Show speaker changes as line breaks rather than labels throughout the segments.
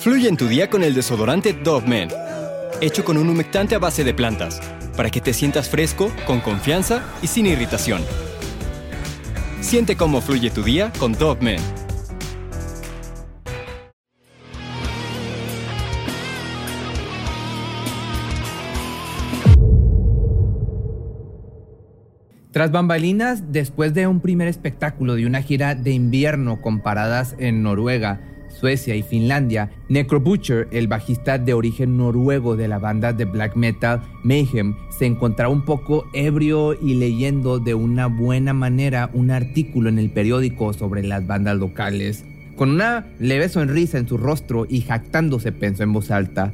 Fluye en tu día con el desodorante Dove Men, hecho con un humectante a base de plantas, para que te sientas fresco, con confianza y sin irritación. Siente cómo fluye tu día con Dove Men.
Tras bambalinas, después de un primer espectáculo de una gira de invierno con paradas en Noruega, Suecia y Finlandia, Necro Butcher, el bajista de origen noruego de la banda de black metal Mayhem, se encontraba un poco ebrio y leyendo de una buena manera un artículo en el periódico sobre las bandas locales. Con una leve sonrisa en su rostro y jactándose pensó en voz alta,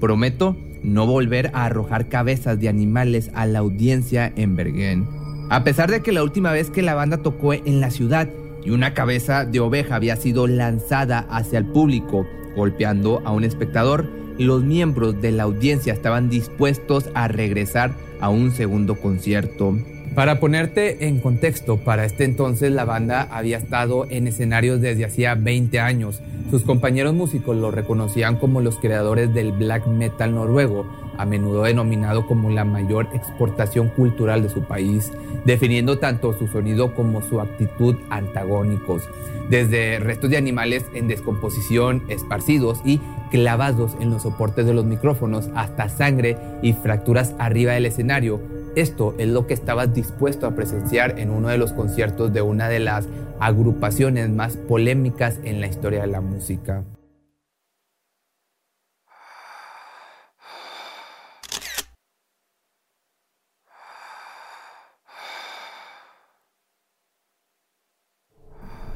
prometo no volver a arrojar cabezas de animales a la audiencia en Bergen. A pesar de que la última vez que la banda tocó en la ciudad y una cabeza de oveja había sido lanzada hacia el público, golpeando a un espectador, los miembros de la audiencia estaban dispuestos a regresar a un segundo concierto. Para ponerte en contexto, para este entonces la banda había estado en escenarios desde hacía 20 años. Sus compañeros músicos lo reconocían como los creadores del black metal noruego, a menudo denominado como la mayor exportación cultural de su país, definiendo tanto su sonido como su actitud antagónicos, desde restos de animales en descomposición esparcidos y clavados en los soportes de los micrófonos hasta sangre y fracturas arriba del escenario esto es lo que estabas dispuesto a presenciar en uno de los conciertos de una de las agrupaciones más polémicas en la historia de la música.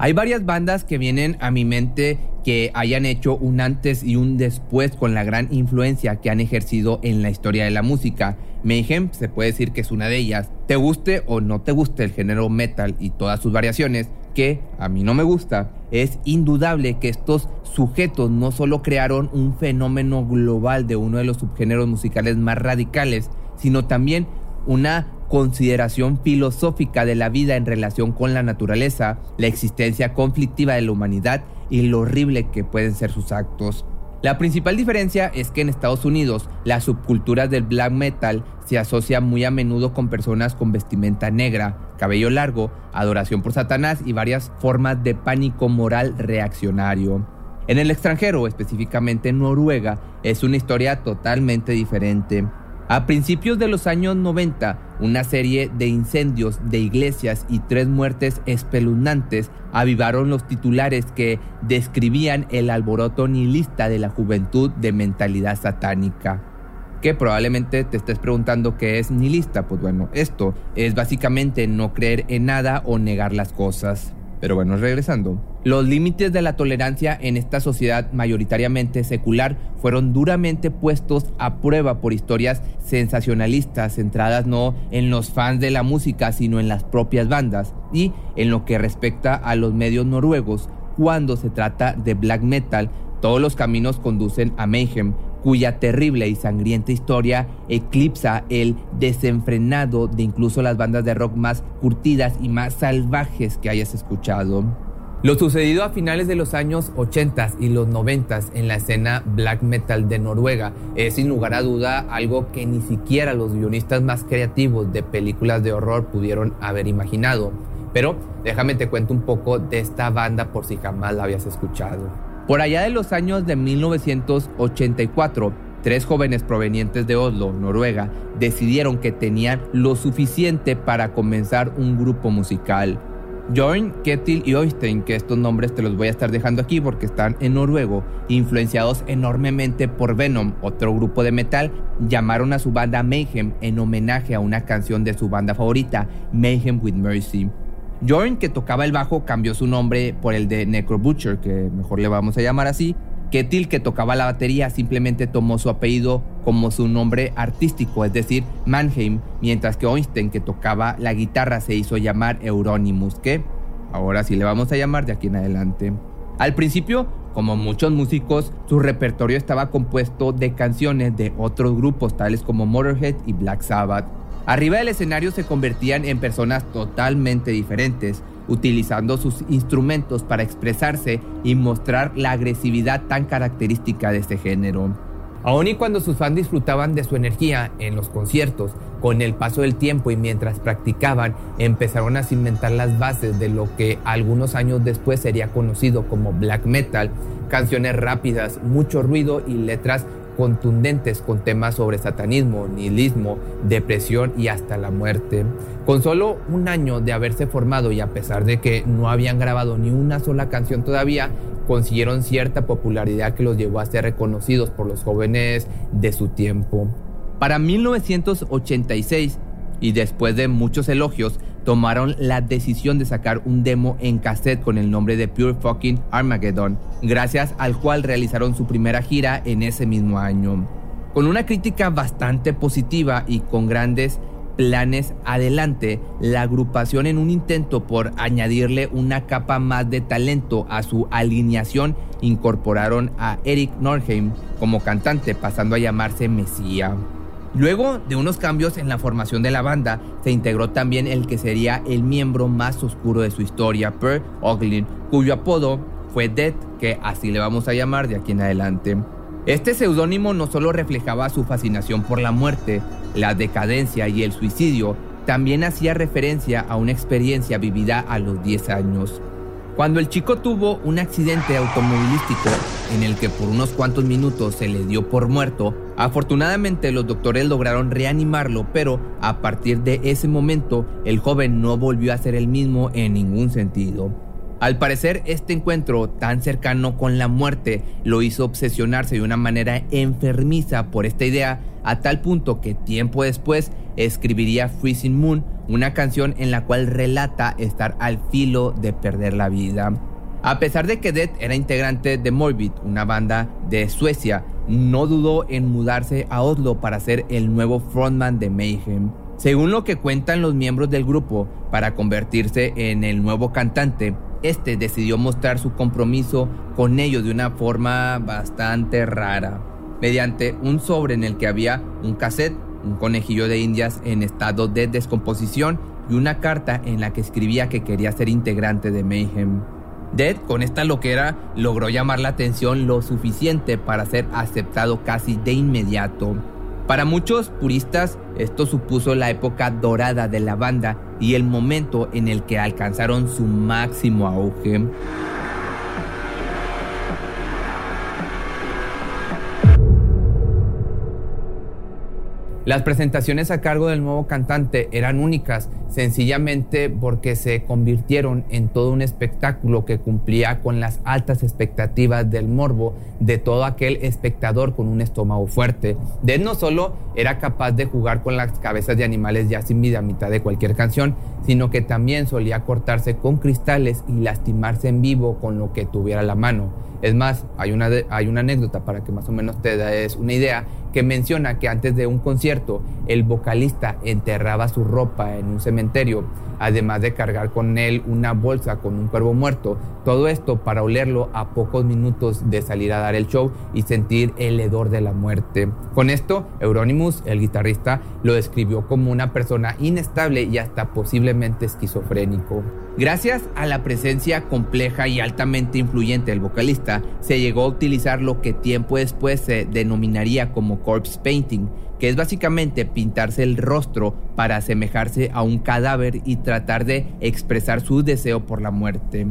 Hay varias bandas que vienen a mi mente que hayan hecho un antes y un después con la gran influencia que han ejercido en la historia de la música. Mayhem se puede decir que es una de ellas. Te guste o no te guste el género metal y todas sus variaciones, que a mí no me gusta, es indudable que estos sujetos no solo crearon un fenómeno global de uno de los subgéneros musicales más radicales, sino también una consideración filosófica de la vida en relación con la naturaleza, la existencia conflictiva de la humanidad y lo horrible que pueden ser sus actos. La principal diferencia es que en Estados Unidos la subcultura del black metal se asocia muy a menudo con personas con vestimenta negra, cabello largo, adoración por Satanás y varias formas de pánico moral reaccionario. En el extranjero, específicamente en Noruega, es una historia totalmente diferente. A principios de los años 90, una serie de incendios de iglesias y tres muertes espeluznantes avivaron los titulares que describían el alboroto nihilista de la juventud de mentalidad satánica. Que probablemente te estés preguntando qué es nihilista. Pues bueno, esto es básicamente no creer en nada o negar las cosas. Pero bueno, regresando. Los límites de la tolerancia en esta sociedad mayoritariamente secular fueron duramente puestos a prueba por historias sensacionalistas centradas no en los fans de la música, sino en las propias bandas. Y en lo que respecta a los medios noruegos, cuando se trata de black metal, todos los caminos conducen a Mayhem, cuya terrible y sangrienta historia eclipsa el desenfrenado de incluso las bandas de rock más curtidas y más salvajes que hayas escuchado. Lo sucedido a finales de los años 80 y los 90 en la escena black metal de Noruega es sin lugar a duda algo que ni siquiera los guionistas más creativos de películas de horror pudieron haber imaginado. Pero déjame te cuento un poco de esta banda por si jamás la habías escuchado. Por allá de los años de 1984, tres jóvenes provenientes de Oslo, Noruega, decidieron que tenían lo suficiente para comenzar un grupo musical. Jorn, Ketil y Oystein, que estos nombres te los voy a estar dejando aquí porque están en noruego, influenciados enormemente por Venom, otro grupo de metal, llamaron a su banda Mayhem en homenaje a una canción de su banda favorita, Mayhem with Mercy. Jorn, que tocaba el bajo, cambió su nombre por el de Necro Butcher, que mejor le vamos a llamar así. Ketil, que tocaba la batería, simplemente tomó su apellido como su nombre artístico, es decir, Mannheim, mientras que Einstein, que tocaba la guitarra, se hizo llamar Euronymous, que ahora sí le vamos a llamar de aquí en adelante. Al principio, como muchos músicos, su repertorio estaba compuesto de canciones de otros grupos tales como Motorhead y Black Sabbath. Arriba del escenario se convertían en personas totalmente diferentes. utilizando sus instrumentos para expresarse y mostrar la agresividad tan característica de este género. Aun y cuando sus fans disfrutaban de su energía en los conciertos, con el paso del tiempo y mientras practicaban, empezaron a cimentar las bases de lo que algunos años después sería conocido como black metal, canciones rápidas, mucho ruido y letras contundentes con temas sobre satanismo, nihilismo, depresión y hasta la muerte. Con solo un año de haberse formado y a pesar de que no habían grabado ni una sola canción todavía, consiguieron cierta popularidad que los llevó a ser reconocidos por los jóvenes de su tiempo. Para 1986, y después de muchos elogios, tomaron la decisión de sacar un demo en cassette con el nombre de Pure Fucking Armageddon, gracias al cual realizaron su primera gira en ese mismo año. Con una crítica bastante positiva y con grandes planes adelante, la agrupación en un intento por añadirle una capa más de talento a su alineación incorporaron a Eric Norheim como cantante pasando a llamarse Mesía. Luego de unos cambios en la formación de la banda, se integró también el que sería el miembro más oscuro de su historia, Per Oglin, cuyo apodo fue Death, que así le vamos a llamar de aquí en adelante. Este seudónimo no solo reflejaba su fascinación por la muerte, la decadencia y el suicidio, también hacía referencia a una experiencia vivida a los 10 años. Cuando el chico tuvo un accidente automovilístico en el que por unos cuantos minutos se le dio por muerto, afortunadamente los doctores lograron reanimarlo, pero a partir de ese momento el joven no volvió a ser el mismo en ningún sentido. Al parecer, este encuentro tan cercano con la muerte lo hizo obsesionarse de una manera enfermiza por esta idea, a tal punto que tiempo después escribiría Freezing Moon, una canción en la cual relata estar al filo de perder la vida. A pesar de que Dead era integrante de Morbid, una banda de Suecia, no dudó en mudarse a Oslo para ser el nuevo frontman de Mayhem. Según lo que cuentan los miembros del grupo, para convertirse en el nuevo cantante, este decidió mostrar su compromiso con ellos de una forma bastante rara, mediante un sobre en el que había un cassette un conejillo de indias en estado de descomposición y una carta en la que escribía que quería ser integrante de Mayhem. Dead, con esta loquera, logró llamar la atención lo suficiente para ser aceptado casi de inmediato. Para muchos puristas, esto supuso la época dorada de la banda y el momento en el que alcanzaron su máximo auge. Las presentaciones a cargo del nuevo cantante eran únicas, sencillamente porque se convirtieron en todo un espectáculo que cumplía con las altas expectativas del morbo de todo aquel espectador con un estómago fuerte. Dead no solo era capaz de jugar con las cabezas de animales ya sin vida a mitad de cualquier canción, sino que también solía cortarse con cristales y lastimarse en vivo con lo que tuviera a la mano. Es más, hay una, hay una anécdota para que más o menos te des una idea que menciona que antes de un concierto el vocalista enterraba su ropa en un cementerio, además de cargar con él una bolsa con un cuervo muerto, todo esto para olerlo a pocos minutos de salir a dar el show y sentir el hedor de la muerte. Con esto, Euronymous, el guitarrista, lo describió como una persona inestable y hasta posiblemente esquizofrénico. Gracias a la presencia compleja y altamente influyente del vocalista, se llegó a utilizar lo que tiempo después se denominaría como corpse painting, que es básicamente pintarse el rostro para asemejarse a un cadáver y tratar de expresar su deseo por la muerte.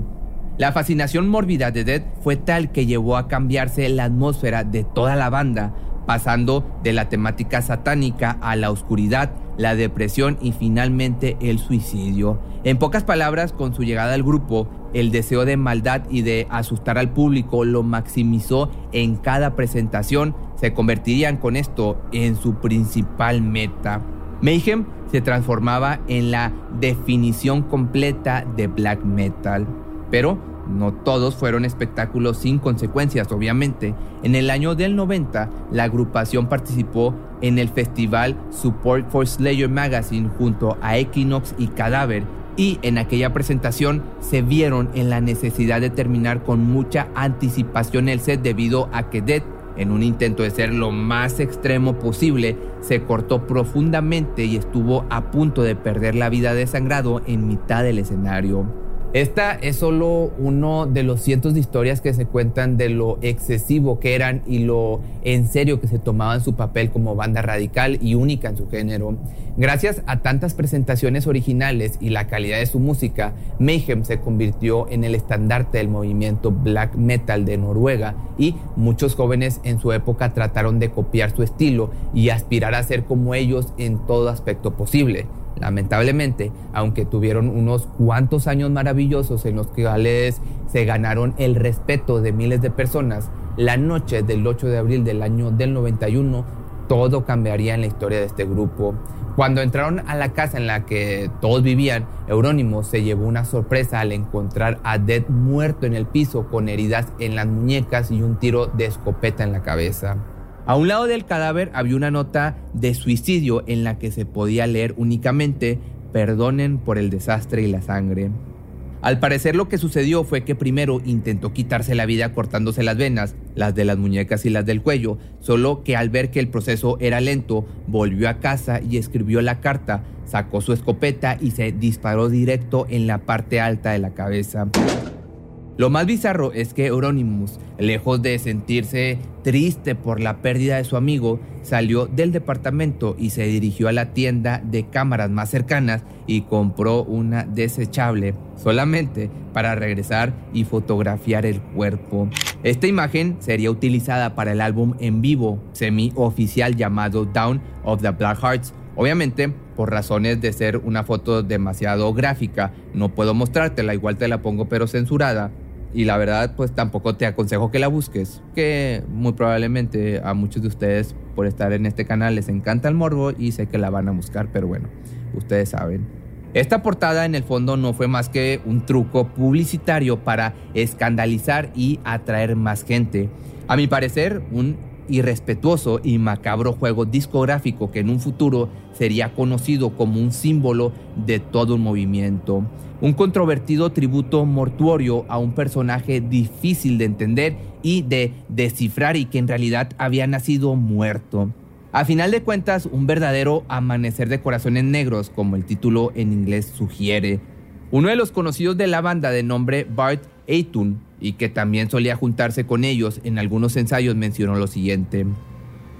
La fascinación mórbida de Dead fue tal que llevó a cambiarse la atmósfera de toda la banda, pasando de la temática satánica a la oscuridad, la depresión y finalmente el suicidio. En pocas palabras, con su llegada al grupo, el deseo de maldad y de asustar al público lo maximizó en cada presentación, se convertirían con esto en su principal meta. Mayhem se transformaba en la definición completa de black metal, pero no todos fueron espectáculos sin consecuencias, obviamente. En el año del 90, la agrupación participó en el festival Support for Slayer Magazine junto a Equinox y Cadáver, y en aquella presentación se vieron en la necesidad de terminar con mucha anticipación el set debido a que Dead, en un intento de ser lo más extremo posible, se cortó profundamente y estuvo a punto de perder la vida desangrado en mitad del escenario. Esta es solo uno de los cientos de historias que se cuentan de lo excesivo que eran y lo en serio que se tomaban su papel como banda radical y única en su género. Gracias a tantas presentaciones originales y la calidad de su música, Mayhem se convirtió en el estandarte del movimiento black metal de Noruega y muchos jóvenes en su época trataron de copiar su estilo y aspirar a ser como ellos en todo aspecto posible. Lamentablemente, aunque tuvieron unos cuantos años maravillosos en los cuales se ganaron el respeto de miles de personas, la noche del 8 de abril del año del 91 todo cambiaría en la historia de este grupo. Cuando entraron a la casa en la que todos vivían, Eurónimo se llevó una sorpresa al encontrar a Dead muerto en el piso con heridas en las muñecas y un tiro de escopeta en la cabeza. A un lado del cadáver había una nota de suicidio en la que se podía leer únicamente perdonen por el desastre y la sangre. Al parecer lo que sucedió fue que primero intentó quitarse la vida cortándose las venas, las de las muñecas y las del cuello, solo que al ver que el proceso era lento, volvió a casa y escribió la carta, sacó su escopeta y se disparó directo en la parte alta de la cabeza. Lo más bizarro es que Euronymous, lejos de sentirse triste por la pérdida de su amigo, salió del departamento y se dirigió a la tienda de cámaras más cercanas y compró una desechable solamente para regresar y fotografiar el cuerpo. Esta imagen sería utilizada para el álbum en vivo semi-oficial llamado Down of the Black Hearts. Obviamente, por razones de ser una foto demasiado gráfica, no puedo mostrártela, igual te la pongo pero censurada y la verdad pues tampoco te aconsejo que la busques, que muy probablemente a muchos de ustedes por estar en este canal les encanta el morbo y sé que la van a buscar, pero bueno, ustedes saben. Esta portada en el fondo no fue más que un truco publicitario para escandalizar y atraer más gente. A mi parecer, un irrespetuoso y macabro juego discográfico que en un futuro sería conocido como un símbolo de todo un movimiento. Un controvertido tributo mortuorio a un personaje difícil de entender y de descifrar y que en realidad había nacido muerto. A final de cuentas, un verdadero amanecer de corazones negros, como el título en inglés sugiere. Uno de los conocidos de la banda de nombre Bart Eitun, y que también solía juntarse con ellos en algunos ensayos, mencionó lo siguiente.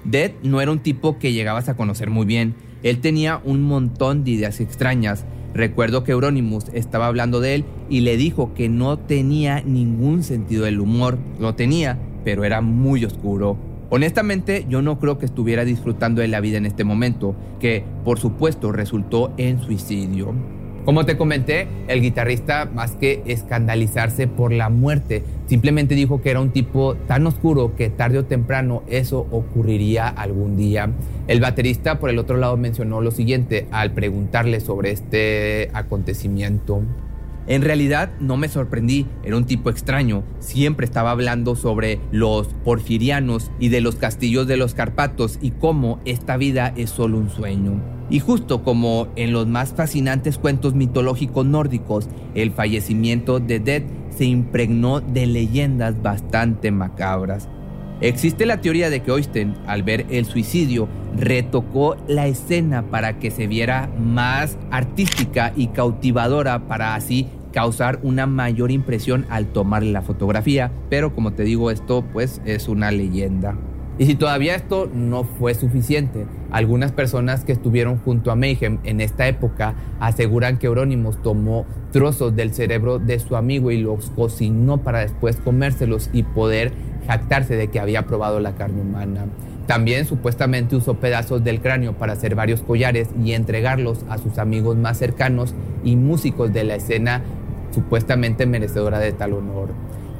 Dead no era un tipo que llegabas a conocer muy bien, él tenía un montón de ideas extrañas. Recuerdo que Euronymous estaba hablando de él y le dijo que no tenía ningún sentido del humor. Lo tenía, pero era muy oscuro. Honestamente, yo no creo que estuviera disfrutando de la vida en este momento, que por supuesto resultó en suicidio. Como te comenté, el guitarrista, más que escandalizarse por la muerte, simplemente dijo que era un tipo tan oscuro que tarde o temprano eso ocurriría algún día. El baterista, por el otro lado, mencionó lo siguiente al preguntarle sobre este acontecimiento. En realidad no me sorprendí, era un tipo extraño. Siempre estaba hablando sobre los porfirianos y de los castillos de los Carpatos y cómo esta vida es solo un sueño. Y justo como en los más fascinantes cuentos mitológicos nórdicos, el fallecimiento de Dead se impregnó de leyendas bastante macabras. Existe la teoría de que Oystein, al ver el suicidio, retocó la escena para que se viera más artística y cautivadora para así causar una mayor impresión al tomar la fotografía, pero como te digo esto pues es una leyenda. Y si todavía esto no fue suficiente, algunas personas que estuvieron junto a Mayhem en esta época aseguran que Euronymous tomó trozos del cerebro de su amigo y los cocinó para después comérselos y poder jactarse de que había probado la carne humana. También supuestamente usó pedazos del cráneo para hacer varios collares y entregarlos a sus amigos más cercanos y músicos de la escena supuestamente merecedora de tal honor.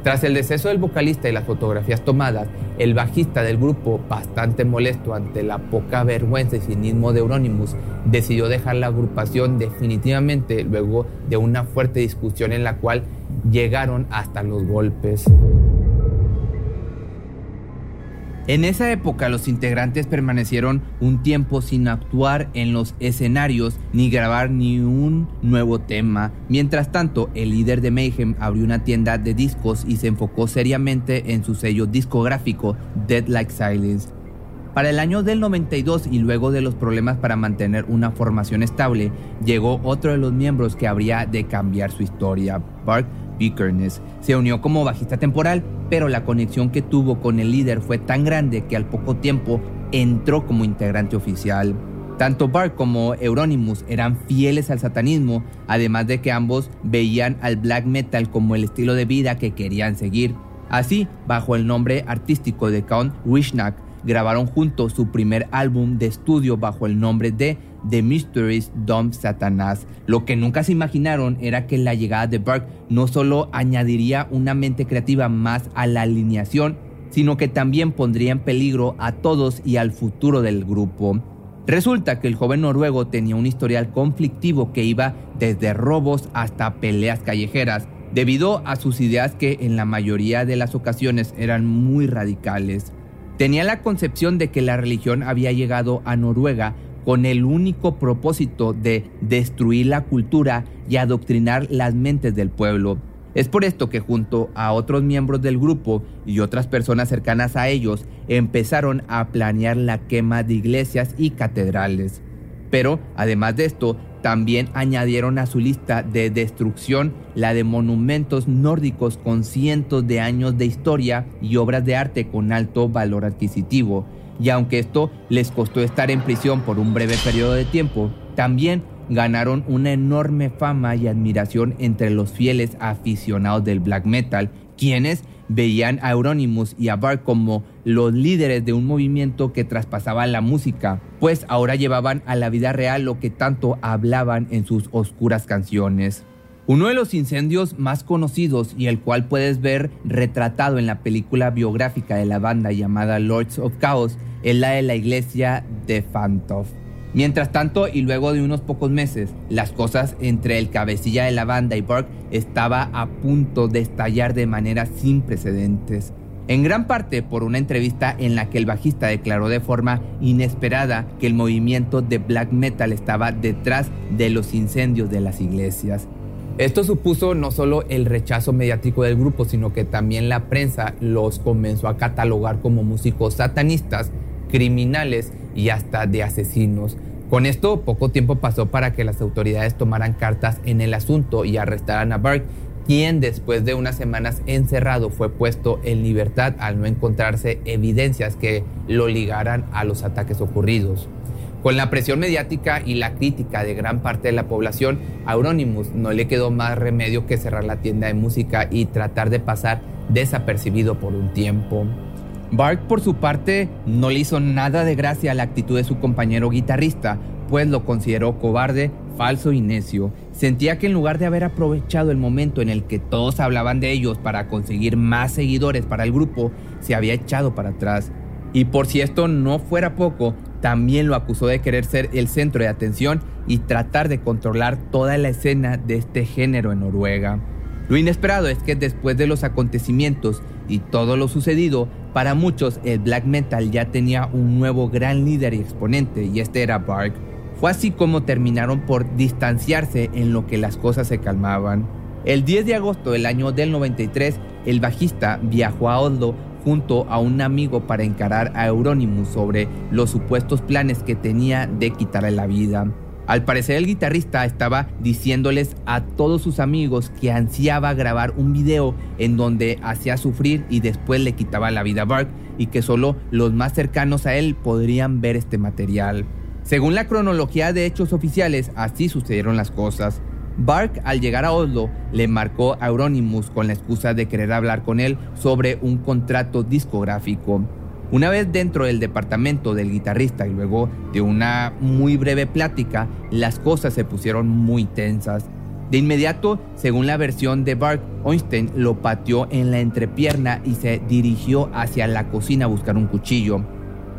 Tras el deceso del vocalista y las fotografías tomadas, el bajista del grupo, bastante molesto ante la poca vergüenza y cinismo de Euronymous, decidió dejar la agrupación definitivamente luego de una fuerte discusión en la cual llegaron hasta los golpes. En esa época los integrantes permanecieron un tiempo sin actuar en los escenarios ni grabar ni un nuevo tema. Mientras tanto, el líder de Mayhem abrió una tienda de discos y se enfocó seriamente en su sello discográfico Dead Like Silence. Para el año del 92 y luego de los problemas para mantener una formación estable, llegó otro de los miembros que habría de cambiar su historia, Bart Vikernes. Se unió como bajista temporal, pero la conexión que tuvo con el líder fue tan grande que al poco tiempo entró como integrante oficial. Tanto Bart como Euronymous eran fieles al satanismo, además de que ambos veían al black metal como el estilo de vida que querían seguir. Así, bajo el nombre artístico de Count Wishnak, grabaron juntos su primer álbum de estudio bajo el nombre de The Mysteries Dom Satanás. Lo que nunca se imaginaron era que la llegada de Bart no solo añadiría una mente creativa más a la alineación, sino que también pondría en peligro a todos y al futuro del grupo. Resulta que el joven noruego tenía un historial conflictivo que iba desde robos hasta peleas callejeras, debido a sus ideas que en la mayoría de las ocasiones eran muy radicales. Tenía la concepción de que la religión había llegado a Noruega con el único propósito de destruir la cultura y adoctrinar las mentes del pueblo. Es por esto que junto a otros miembros del grupo y otras personas cercanas a ellos empezaron a planear la quema de iglesias y catedrales. Pero además de esto, también añadieron a su lista de destrucción la de monumentos nórdicos con cientos de años de historia y obras de arte con alto valor adquisitivo. Y aunque esto les costó estar en prisión por un breve periodo de tiempo, también ganaron una enorme fama y admiración entre los fieles aficionados del black metal, quienes veían a Euronymous y a Bart como los líderes de un movimiento que traspasaba la música, pues ahora llevaban a la vida real lo que tanto hablaban en sus oscuras canciones. Uno de los incendios más conocidos y el cual puedes ver retratado en la película biográfica de la banda llamada Lords of Chaos es la de la iglesia de Fantov. Mientras tanto, y luego de unos pocos meses, las cosas entre el cabecilla de la banda y Burke estaba a punto de estallar de manera sin precedentes. En gran parte por una entrevista en la que el bajista declaró de forma inesperada que el movimiento de black metal estaba detrás de los incendios de las iglesias. Esto supuso no solo el rechazo mediático del grupo, sino que también la prensa los comenzó a catalogar como músicos satanistas, criminales y hasta de asesinos. Con esto, poco tiempo pasó para que las autoridades tomaran cartas en el asunto y arrestaran a Burke, quien después de unas semanas encerrado fue puesto en libertad al no encontrarse evidencias que lo ligaran a los ataques ocurridos. Con la presión mediática y la crítica de gran parte de la población, a Euronymous no le quedó más remedio que cerrar la tienda de música y tratar de pasar desapercibido por un tiempo. Bark, por su parte, no le hizo nada de gracia a la actitud de su compañero guitarrista, pues lo consideró cobarde, falso y necio. Sentía que en lugar de haber aprovechado el momento en el que todos hablaban de ellos para conseguir más seguidores para el grupo, se había echado para atrás. Y por si esto no fuera poco, también lo acusó de querer ser el centro de atención y tratar de controlar toda la escena de este género en Noruega. Lo inesperado es que después de los acontecimientos y todo lo sucedido, para muchos el black metal ya tenía un nuevo gran líder y exponente y este era Bark. Fue así como terminaron por distanciarse en lo que las cosas se calmaban. El 10 de agosto del año del 93, el bajista viajó a Oslo junto a un amigo para encarar a Euronymous sobre los supuestos planes que tenía de quitarle la vida. Al parecer el guitarrista estaba diciéndoles a todos sus amigos que ansiaba grabar un video en donde hacía sufrir y después le quitaba la vida a Bark y que solo los más cercanos a él podrían ver este material. Según la cronología de hechos oficiales, así sucedieron las cosas. Bark al llegar a Oslo le marcó a Euronymous con la excusa de querer hablar con él sobre un contrato discográfico. Una vez dentro del departamento del guitarrista y luego de una muy breve plática, las cosas se pusieron muy tensas. De inmediato, según la versión de Bart, Einstein lo pateó en la entrepierna y se dirigió hacia la cocina a buscar un cuchillo.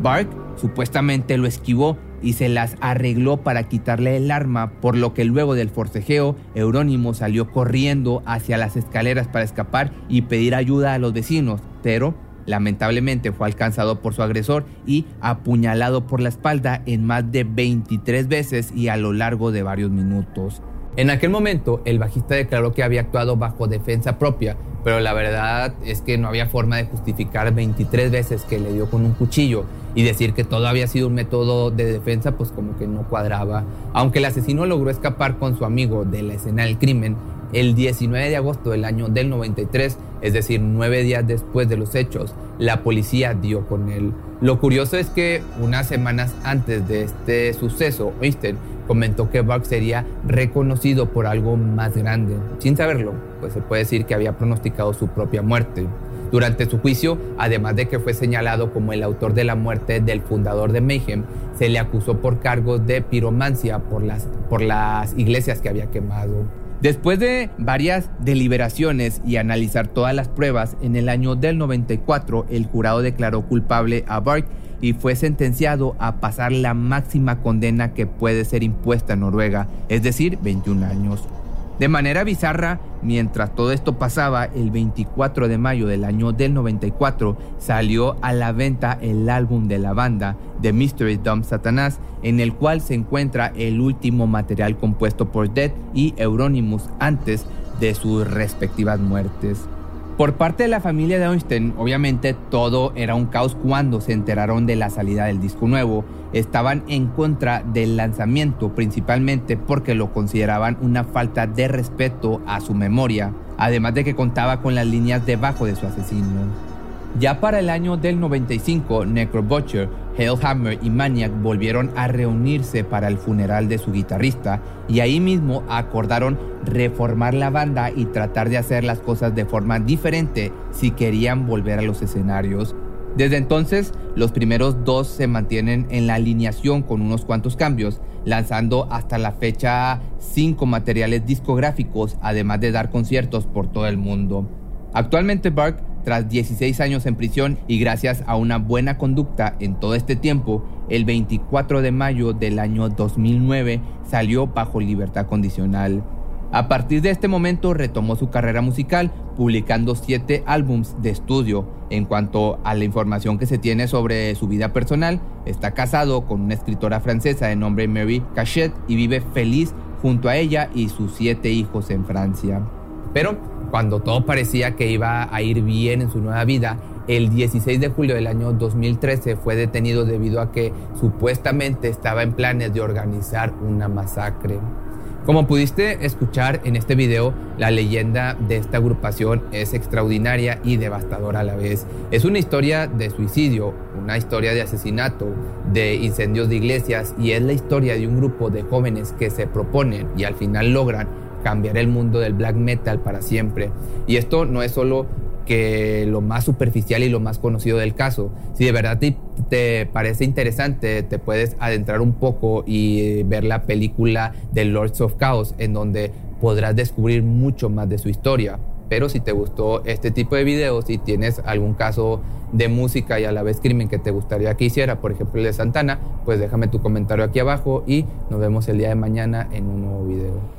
Bart supuestamente lo esquivó y se las arregló para quitarle el arma, por lo que luego del forcejeo, Eurónimo salió corriendo hacia las escaleras para escapar y pedir ayuda a los vecinos, pero Lamentablemente fue alcanzado por su agresor y apuñalado por la espalda en más de 23 veces y a lo largo de varios minutos. En aquel momento, el bajista declaró que había actuado bajo defensa propia, pero la verdad es que no había forma de justificar 23 veces que le dio con un cuchillo y decir que todo había sido un método de defensa, pues como que no cuadraba. Aunque el asesino logró escapar con su amigo de la escena del crimen, el 19 de agosto del año del 93, es decir, nueve días después de los hechos, la policía dio con él. Lo curioso es que unas semanas antes de este suceso, Einstein comentó que Buck sería reconocido por algo más grande. Sin saberlo, pues se puede decir que había pronosticado su propia muerte. Durante su juicio, además de que fue señalado como el autor de la muerte del fundador de Mayhem, se le acusó por cargos de piromancia por las, por las iglesias que había quemado. Después de varias deliberaciones y analizar todas las pruebas, en el año del 94 el jurado declaró culpable a Bark y fue sentenciado a pasar la máxima condena que puede ser impuesta en Noruega, es decir, 21 años. De manera bizarra, mientras todo esto pasaba, el 24 de mayo del año del 94 salió a la venta el álbum de la banda, The Mystery Dumb Satanás, en el cual se encuentra el último material compuesto por Dead y Euronymous antes de sus respectivas muertes. Por parte de la familia de Einstein, obviamente todo era un caos cuando se enteraron de la salida del disco nuevo. Estaban en contra del lanzamiento, principalmente porque lo consideraban una falta de respeto a su memoria, además de que contaba con las líneas debajo de su asesino. Ya para el año del 95, Necro Butcher, Hellhammer y Maniac volvieron a reunirse para el funeral de su guitarrista y ahí mismo acordaron reformar la banda y tratar de hacer las cosas de forma diferente si querían volver a los escenarios. Desde entonces, los primeros dos se mantienen en la alineación con unos cuantos cambios, lanzando hasta la fecha cinco materiales discográficos, además de dar conciertos por todo el mundo. Actualmente Bark tras 16 años en prisión y gracias a una buena conducta en todo este tiempo, el 24 de mayo del año 2009 salió bajo libertad condicional. A partir de este momento retomó su carrera musical, publicando siete álbums de estudio. En cuanto a la información que se tiene sobre su vida personal, está casado con una escritora francesa de nombre Mary Cachet y vive feliz junto a ella y sus siete hijos en Francia. Pero cuando todo parecía que iba a ir bien en su nueva vida, el 16 de julio del año 2013 fue detenido debido a que supuestamente estaba en planes de organizar una masacre. Como pudiste escuchar en este video, la leyenda de esta agrupación es extraordinaria y devastadora a la vez. Es una historia de suicidio, una historia de asesinato, de incendios de iglesias y es la historia de un grupo de jóvenes que se proponen y al final logran cambiar el mundo del black metal para siempre. Y esto no es solo que lo más superficial y lo más conocido del caso. Si de verdad te, parece interesante, te puedes adentrar un poco y ver la película de Lords of Chaos, en donde podrás descubrir mucho más de su historia. Pero si te gustó este tipo de videos y tienes algún caso de música y a la vez crimen que te gustaría que hiciera, por ejemplo el de Santana, pues déjame tu comentario aquí abajo y nos vemos el día de mañana en un nuevo video.